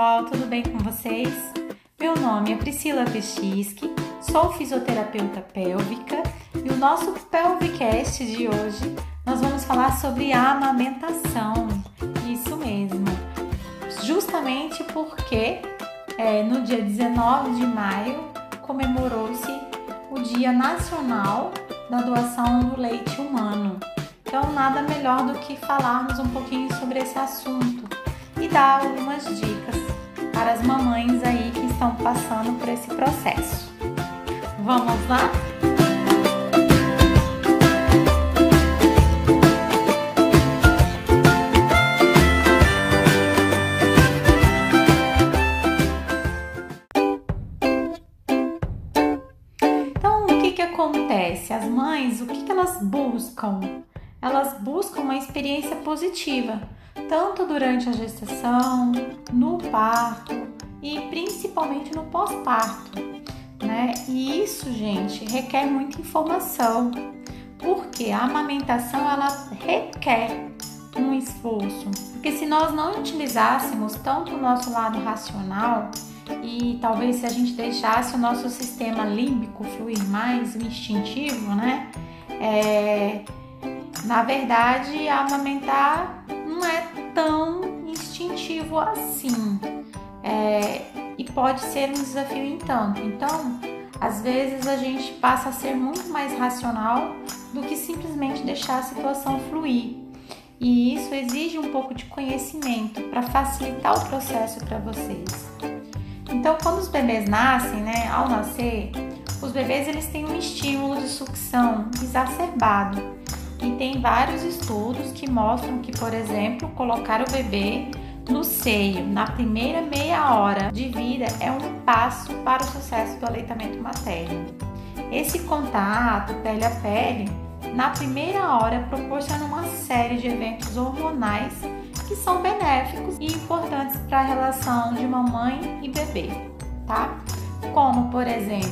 pessoal, tudo bem com vocês? Meu nome é Priscila Pechiski, sou fisioterapeuta pélvica e o nosso Pelvicast de hoje nós vamos falar sobre a amamentação. Isso mesmo, justamente porque é, no dia 19 de maio comemorou-se o Dia Nacional da Doação do Leite Humano. Então, nada melhor do que falarmos um pouquinho sobre esse assunto e dar algumas dicas estão passando por esse processo. Vamos lá? Então, o que, que acontece? As mães, o que, que elas buscam? Elas buscam uma experiência positiva tanto durante a gestação, no parto e principalmente no pós-parto, né? E isso, gente, requer muita informação, porque a amamentação ela requer um esforço, porque se nós não utilizássemos tanto o nosso lado racional e talvez se a gente deixasse o nosso sistema límbico fluir mais, o instintivo, né? É, na verdade, amamentar não é tão instintivo assim. É, e pode ser um desafio em tanto. Então, às vezes a gente passa a ser muito mais racional do que simplesmente deixar a situação fluir. E isso exige um pouco de conhecimento para facilitar o processo para vocês. Então, quando os bebês nascem, né, ao nascer, os bebês eles têm um estímulo de sucção exacerbado e tem vários estudos que mostram que, por exemplo, colocar o bebê no seio na primeira meia hora de vida é um passo para o sucesso do aleitamento materno. Esse contato pele a pele, na primeira hora, proporciona uma série de eventos hormonais que são benéficos e importantes para a relação de mamãe e bebê, tá? Como, por exemplo,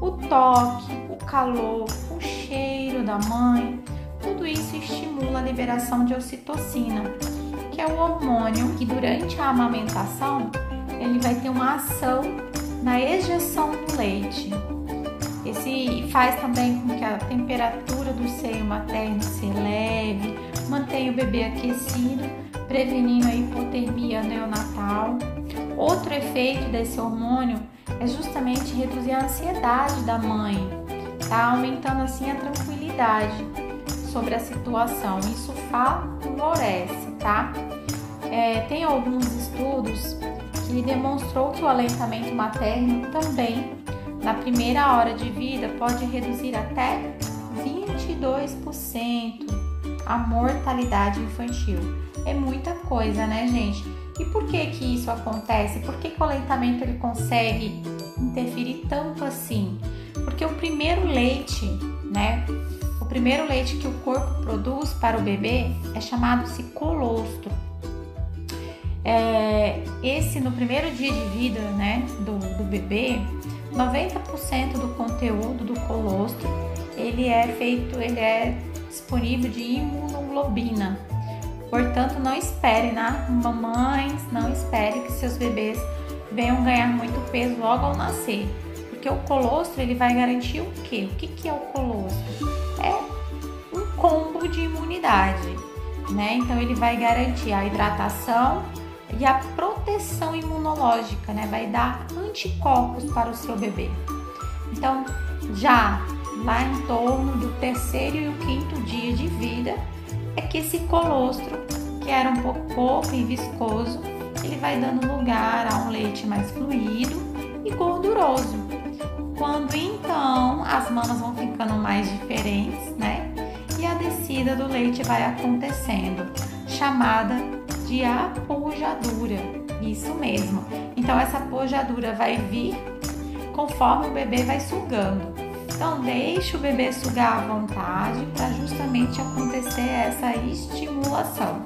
o toque, o calor, o cheiro da mãe, tudo isso estimula a liberação de ocitocina, é o hormônio que durante a amamentação ele vai ter uma ação na ejeção do leite. Esse faz também com que a temperatura do seio materno se eleve, mantenha o bebê aquecido, prevenindo a hipotermia neonatal. Outro efeito desse hormônio é justamente reduzir a ansiedade da mãe, tá? aumentando assim a tranquilidade sobre a situação. Isso favorece, tá? É, tem alguns estudos que demonstrou que o aleitamento materno também, na primeira hora de vida, pode reduzir até 22% a mortalidade infantil. É muita coisa, né, gente? E por que que isso acontece? Por que, que o aleitamento ele consegue interferir tanto assim? Porque o primeiro leite, né, primeiro leite que o corpo produz para o bebê é chamado-se colostro. É, esse no primeiro dia de vida né, do, do bebê, 90% do conteúdo do colostro ele é feito, ele é disponível de imunoglobina. Portanto, não espere, né? Mamães, não espere que seus bebês venham ganhar muito peso logo ao nascer. Porque o colostro ele vai garantir o quê? O que, que é o colostro? Combo de imunidade, né? Então ele vai garantir a hidratação e a proteção imunológica, né? Vai dar anticorpos para o seu bebê. Então, já lá em torno do terceiro e o quinto dia de vida, é que esse colostro, que era um pouco pouco e viscoso, ele vai dando lugar a um leite mais fluido e gorduroso. Quando então as mamas vão ficando mais diferentes, né? Descida do leite vai acontecendo, chamada de apojadura. Isso mesmo. Então essa apojadura vai vir conforme o bebê vai sugando. Então deixe o bebê sugar à vontade para justamente acontecer essa estimulação,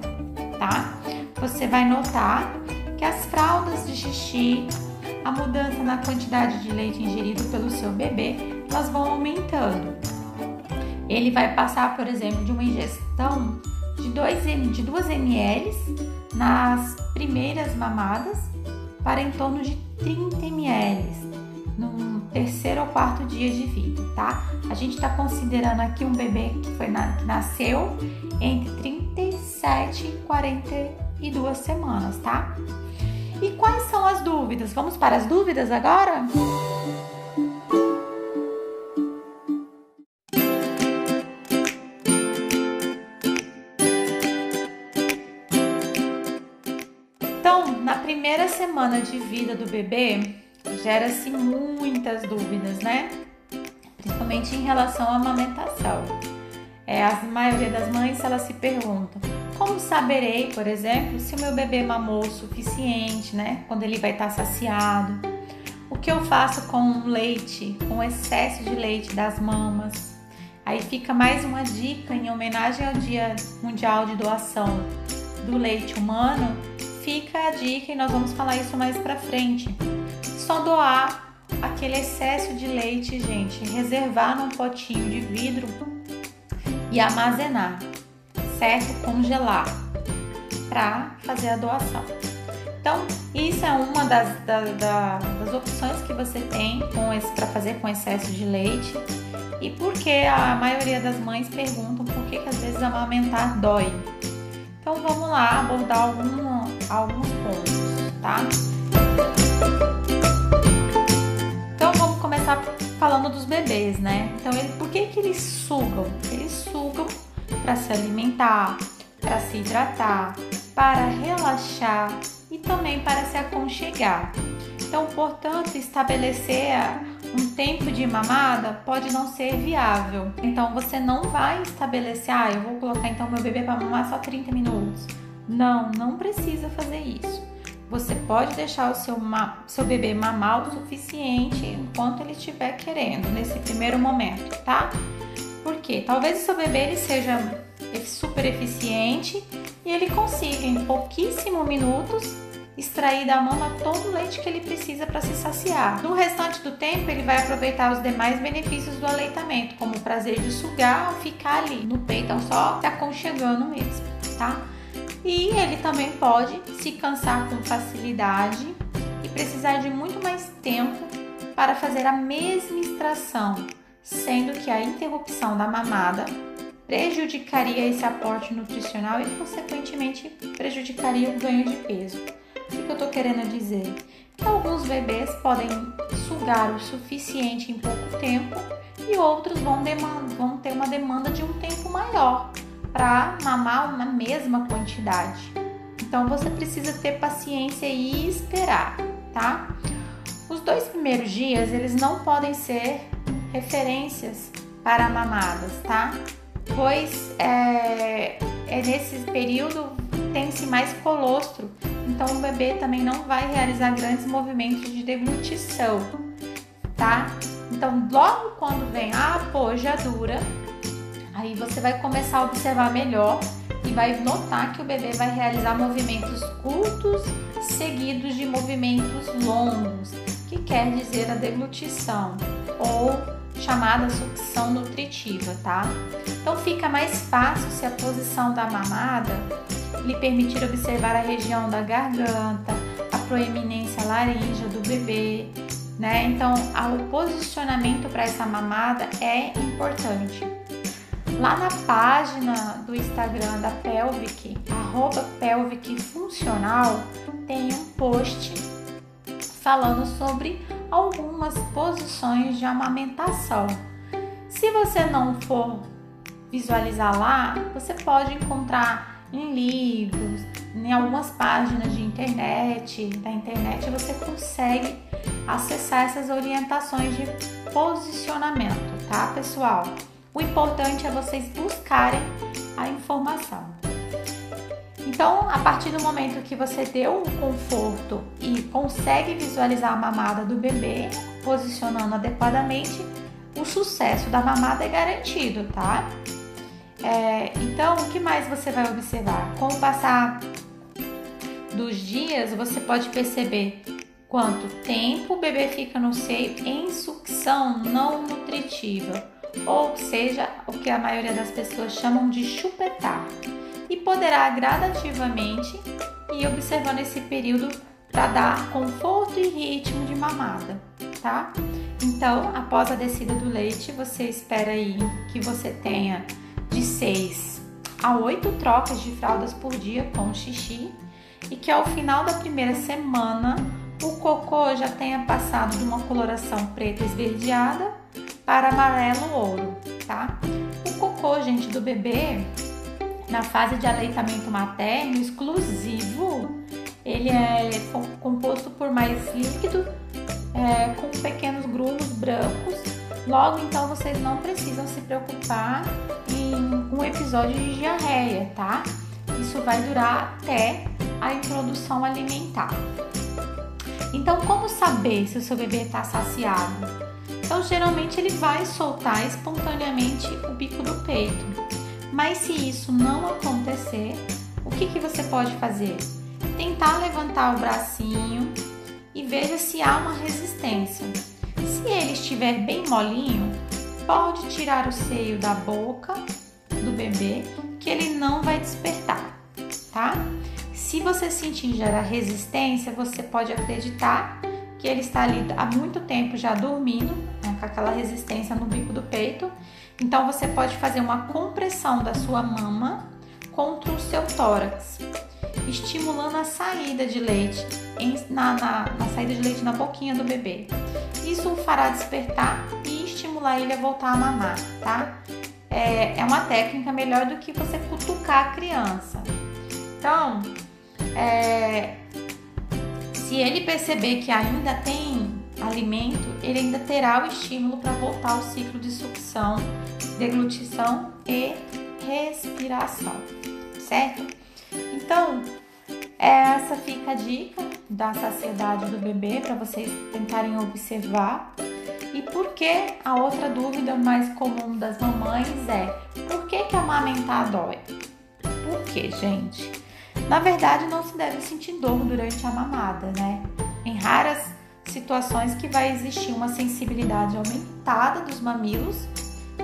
tá? Você vai notar que as fraldas de xixi a mudança na quantidade de leite ingerido pelo seu bebê, elas vão aumentando. Ele vai passar, por exemplo, de uma ingestão de, 2, de 2 ml nas primeiras mamadas para em torno de 30 ml no terceiro ou quarto dia de vida, tá? A gente está considerando aqui um bebê que foi na, que nasceu entre 37 e 42 semanas, tá? E quais são as dúvidas? Vamos para as dúvidas agora? Então, semana de vida do bebê, gera-se muitas dúvidas, né? Principalmente em relação à amamentação. É, a maioria das mães elas se perguntam: como saberei, por exemplo, se o meu bebê mamou o suficiente, né? Quando ele vai estar saciado? O que eu faço com leite, com excesso de leite das mamas? Aí fica mais uma dica em homenagem ao Dia Mundial de Doação do Leite Humano fica a dica e nós vamos falar isso mais pra frente. Só doar aquele excesso de leite, gente, reservar num potinho de vidro e armazenar, certo? Congelar para fazer a doação. Então, isso é uma das, das, das opções que você tem para fazer com excesso de leite. E porque a maioria das mães perguntam por que, que às vezes amamentar dói. Então vamos lá abordar algum, alguns pontos, tá? Então vamos começar falando dos bebês, né? Então ele, por que que eles sugam? Eles sugam para se alimentar, para se hidratar, para relaxar e também para se aconchegar. Então, portanto, estabelecer um tempo de mamada pode não ser viável. Então você não vai estabelecer, ah, eu vou colocar então meu bebê para mamar só 30 minutos. Não, não precisa fazer isso. Você pode deixar o seu, seu bebê mamar o suficiente enquanto ele estiver querendo, nesse primeiro momento, tá? Porque talvez o seu bebê ele seja super eficiente e ele consiga em pouquíssimos minutos extrair da mama todo o leite que ele precisa para se saciar. No restante do tempo, ele vai aproveitar os demais benefícios do aleitamento, como o prazer de sugar ou ficar ali no peito, então só se aconchegando mesmo, tá? E ele também pode se cansar com facilidade e precisar de muito mais tempo para fazer a mesma extração, sendo que a interrupção da mamada prejudicaria esse aporte nutricional e, consequentemente, prejudicaria o ganho de peso. O que eu estou querendo dizer? Que alguns bebês podem sugar o suficiente em pouco tempo e outros vão, vão ter uma demanda de um tempo maior para mamar na mesma quantidade. Então você precisa ter paciência e esperar, tá? Os dois primeiros dias eles não podem ser referências para mamadas, tá? Pois é, é nesse período tem-se mais colostro então o bebê também não vai realizar grandes movimentos de deglutição, tá? Então logo quando vem a apojadura, aí você vai começar a observar melhor e vai notar que o bebê vai realizar movimentos curtos seguidos de movimentos longos, que quer dizer a deglutição ou chamada sucção nutritiva, tá? Então fica mais fácil se a posição da mamada lhe permitir observar a região da garganta, a proeminência laríngea do bebê, né? Então, o posicionamento para essa mamada é importante. Lá na página do Instagram da Pelvic, arroba Pelvic Funcional, tem um post falando sobre algumas posições de amamentação. Se você não for visualizar lá, você pode encontrar em livros, em algumas páginas de internet, da internet você consegue acessar essas orientações de posicionamento, tá, pessoal? O importante é vocês buscarem a informação. Então, a partir do momento que você deu um conforto e consegue visualizar a mamada do bebê, posicionando adequadamente, o sucesso da mamada é garantido, tá? É, então, o que mais você vai observar? Com o passar dos dias, você pode perceber quanto tempo o bebê fica no seio em sucção não nutritiva, ou seja, o que a maioria das pessoas chamam de chupetar, e poderá gradativamente ir observando esse período para dar conforto e ritmo de mamada, tá? Então, após a descida do leite, você espera aí que você tenha de 6 a 8 trocas de fraldas por dia com xixi e que ao final da primeira semana o cocô já tenha passado de uma coloração preta esverdeada para amarelo ouro, tá? O cocô, gente, do bebê na fase de aleitamento materno exclusivo, ele é composto por mais líquido é, com pequenos grumos brancos. Logo, então, vocês não precisam se preocupar em um episódio de diarreia, tá? Isso vai durar até a introdução alimentar. Então, como saber se o seu bebê está saciado? Então, geralmente ele vai soltar espontaneamente o bico do peito. Mas se isso não acontecer, o que, que você pode fazer? Tentar levantar o bracinho e veja se há uma resistência. Se ele estiver bem molinho, pode tirar o seio da boca do bebê que ele não vai despertar, tá? Se você sentir já a resistência, você pode acreditar que ele está ali há muito tempo já dormindo, com aquela resistência no bico do peito. Então você pode fazer uma compressão da sua mama contra o seu tórax, estimulando a saída de leite em, na, na, na saída de leite na boquinha do bebê. Isso o fará despertar e estimular ele a voltar a mamar, tá? É, é uma técnica melhor do que você cutucar a criança. Então, é, se ele perceber que ainda tem alimento, ele ainda terá o estímulo para voltar ao ciclo de sucção, deglutição e respiração, certo? Então, essa fica a dica da saciedade do bebê para vocês tentarem observar. E por que a outra dúvida mais comum das mamães é: por que, que amamentar dói? Por que, gente? Na verdade, não se deve sentir dor durante a mamada, né? Em raras situações que vai existir uma sensibilidade aumentada dos mamilos,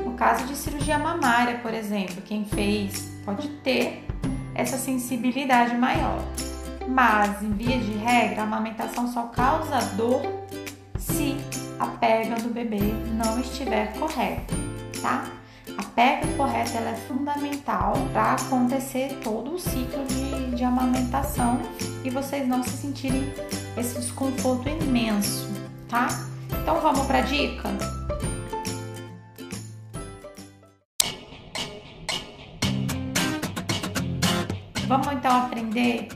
no caso de cirurgia mamária, por exemplo, quem fez pode ter essa sensibilidade maior. Mas, em via de regra, a amamentação só causa dor se a pega do bebê não estiver correta, tá? A pega correta ela é fundamental para acontecer todo o ciclo de, de amamentação e vocês não se sentirem esse desconforto imenso, tá? Então vamos para a dica? Vamos então aprender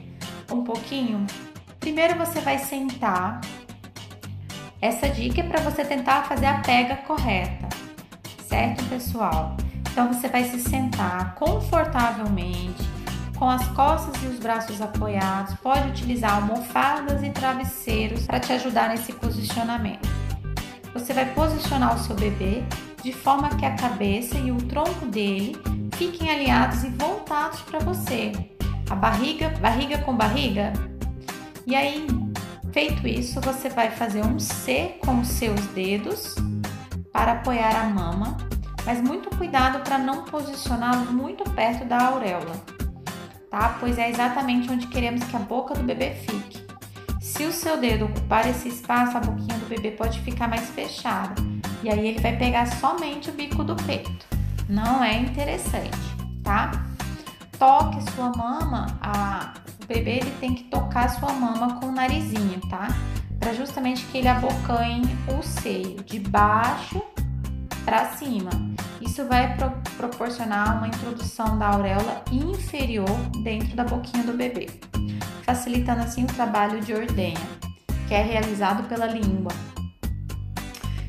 um pouquinho? Primeiro você vai sentar. Essa dica é para você tentar fazer a pega correta certo, pessoal? Então você vai se sentar confortavelmente, com as costas e os braços apoiados. Pode utilizar almofadas e travesseiros para te ajudar nesse posicionamento. Você vai posicionar o seu bebê de forma que a cabeça e o tronco dele fiquem alinhados e voltados para você. A barriga, barriga com barriga. E aí, feito isso, você vai fazer um C com os seus dedos para apoiar a mama, mas muito cuidado para não posicioná-lo muito perto da auréola, tá? Pois é exatamente onde queremos que a boca do bebê fique. Se o seu dedo ocupar esse espaço, a boquinha do bebê pode ficar mais fechada e aí ele vai pegar somente o bico do peito. Não é interessante, tá? Toque sua mama, a, o bebê ele tem que tocar sua mama com o narizinho, tá? para justamente que ele abocanhe o seio de baixo para cima. Isso vai pro proporcionar uma introdução da auréola inferior dentro da boquinha do bebê, facilitando assim o trabalho de ordenha, que é realizado pela língua.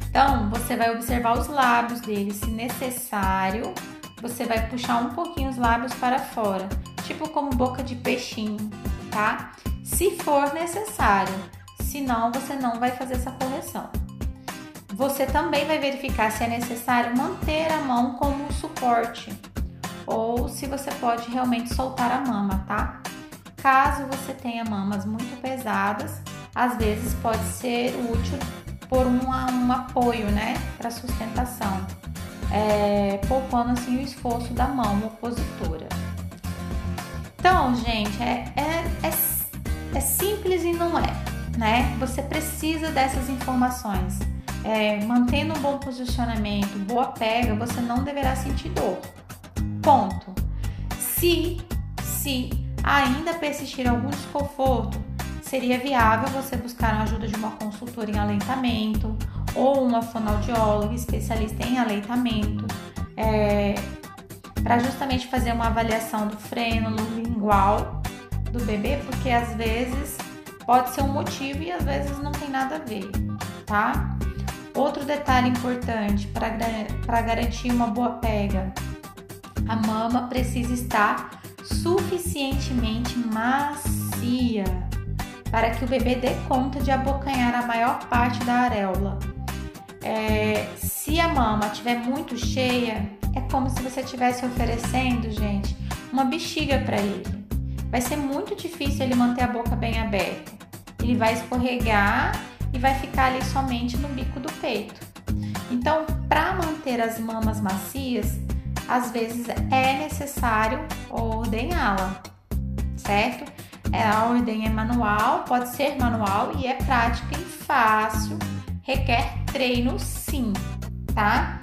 Então, você vai observar os lábios dele, se necessário, você vai puxar um pouquinho os lábios para fora, tipo como boca de peixinho, tá? Se for necessário, senão você não vai fazer essa correção. Você também vai verificar se é necessário manter a mão como suporte ou se você pode realmente soltar a mama, tá? Caso você tenha mamas muito pesadas, às vezes pode ser útil por um, um apoio, né, para sustentação, é, poupando assim o esforço da mão opositora. Então, gente, é, é, é é simples e não é, né? Você precisa dessas informações. É, mantendo um bom posicionamento, boa pega, você não deverá sentir dor. Ponto. Se, se ainda persistir algum desconforto, seria viável você buscar a ajuda de uma consultora em aleitamento ou uma fonoaudióloga especialista em aleitamento, é, para justamente fazer uma avaliação do freno lingual do bebê, porque às vezes pode ser um motivo e às vezes não tem nada a ver, tá? Outro detalhe importante para garantir uma boa pega: a mama precisa estar suficientemente macia para que o bebê dê conta de abocanhar a maior parte da areola. É, se a mama estiver muito cheia, é como se você estivesse oferecendo, gente, uma bexiga para ele. Vai ser muito difícil ele manter a boca bem aberta. Ele vai escorregar e vai ficar ali somente no bico do peito. Então, para manter as mamas macias, às vezes é necessário ordenhá-la, certo? É, a ordem é manual, pode ser manual e é prática e fácil, requer treino sim, tá?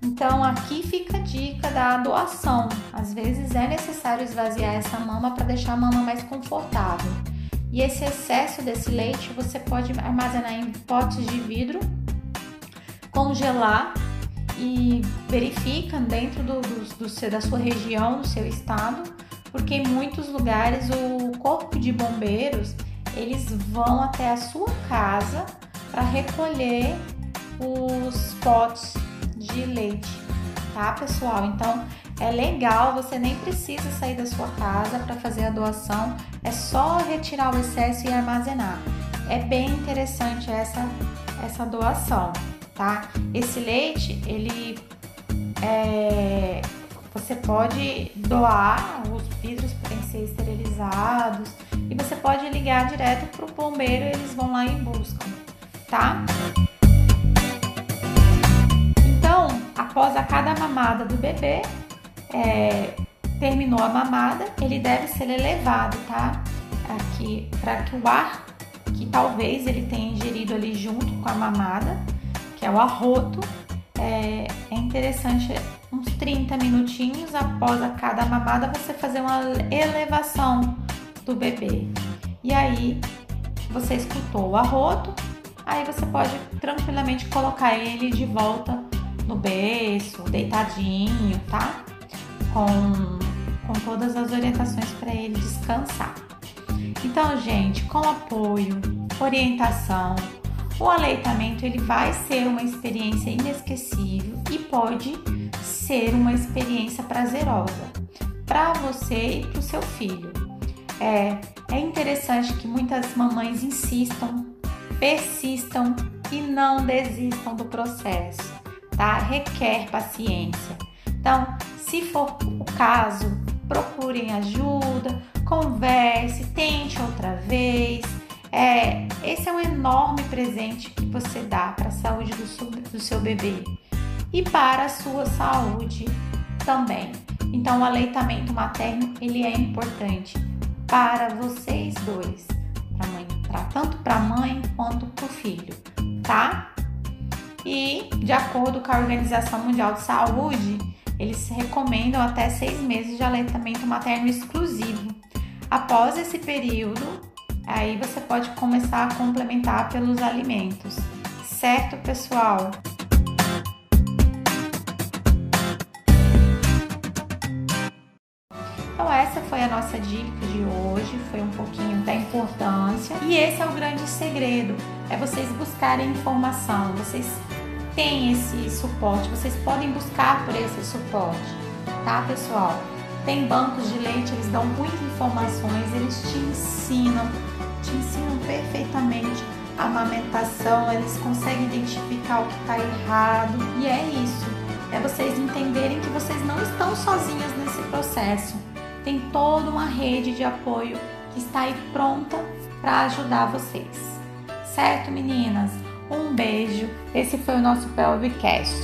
Então aqui fica a dica da doação. Às vezes é necessário esvaziar essa mama para deixar a mama mais confortável. E esse excesso desse leite você pode armazenar em potes de vidro, congelar e verifica dentro do, do, do, da sua região, do seu estado, porque em muitos lugares o corpo de bombeiros eles vão até a sua casa para recolher os potes de leite, tá, pessoal? Então é legal, você nem precisa sair da sua casa para fazer a doação, é só retirar o excesso e armazenar. É bem interessante essa, essa doação, tá? Esse leite, ele é, você pode doar, os vidros podem ser esterilizados e você pode ligar direto para o bombeiro eles vão lá e buscam, tá? Então, após a cada mamada do bebê, é, terminou a mamada, ele deve ser elevado, tá? Aqui, para que o ar que talvez ele tenha ingerido ali junto com a mamada, que é o arroto, é, é interessante uns 30 minutinhos após a cada mamada você fazer uma elevação do bebê. E aí você escutou o arroto, aí você pode tranquilamente colocar ele de volta no berço, deitadinho, tá? Com, com todas as orientações para ele descansar. Então, gente, com apoio, orientação, o aleitamento ele vai ser uma experiência inesquecível e pode ser uma experiência prazerosa para você e para o seu filho. É, é interessante que muitas mamães insistam, persistam e não desistam do processo, tá? Requer paciência. Então, se for o caso, procurem ajuda, converse, tente outra vez. É, esse é um enorme presente que você dá para a saúde do seu, do seu bebê e para a sua saúde também. Então, o aleitamento materno ele é importante para vocês dois, pra mãe, pra, tanto para a mãe quanto para o filho, tá? E de acordo com a Organização Mundial de Saúde, eles recomendam até seis meses de aleitamento materno exclusivo. Após esse período, aí você pode começar a complementar pelos alimentos. Certo, pessoal? Então essa foi a nossa dica de hoje, foi um pouquinho da importância. E esse é o grande segredo, é vocês buscarem informação, vocês tem esse suporte, vocês podem buscar por esse suporte, tá, pessoal? Tem bancos de leite, eles dão muitas informações, eles te ensinam, te ensinam perfeitamente a amamentação, eles conseguem identificar o que está errado e é isso. É vocês entenderem que vocês não estão sozinhos nesse processo. Tem toda uma rede de apoio que está aí pronta para ajudar vocês. Certo, meninas? Um beijo. Esse foi o nosso Pelvicast.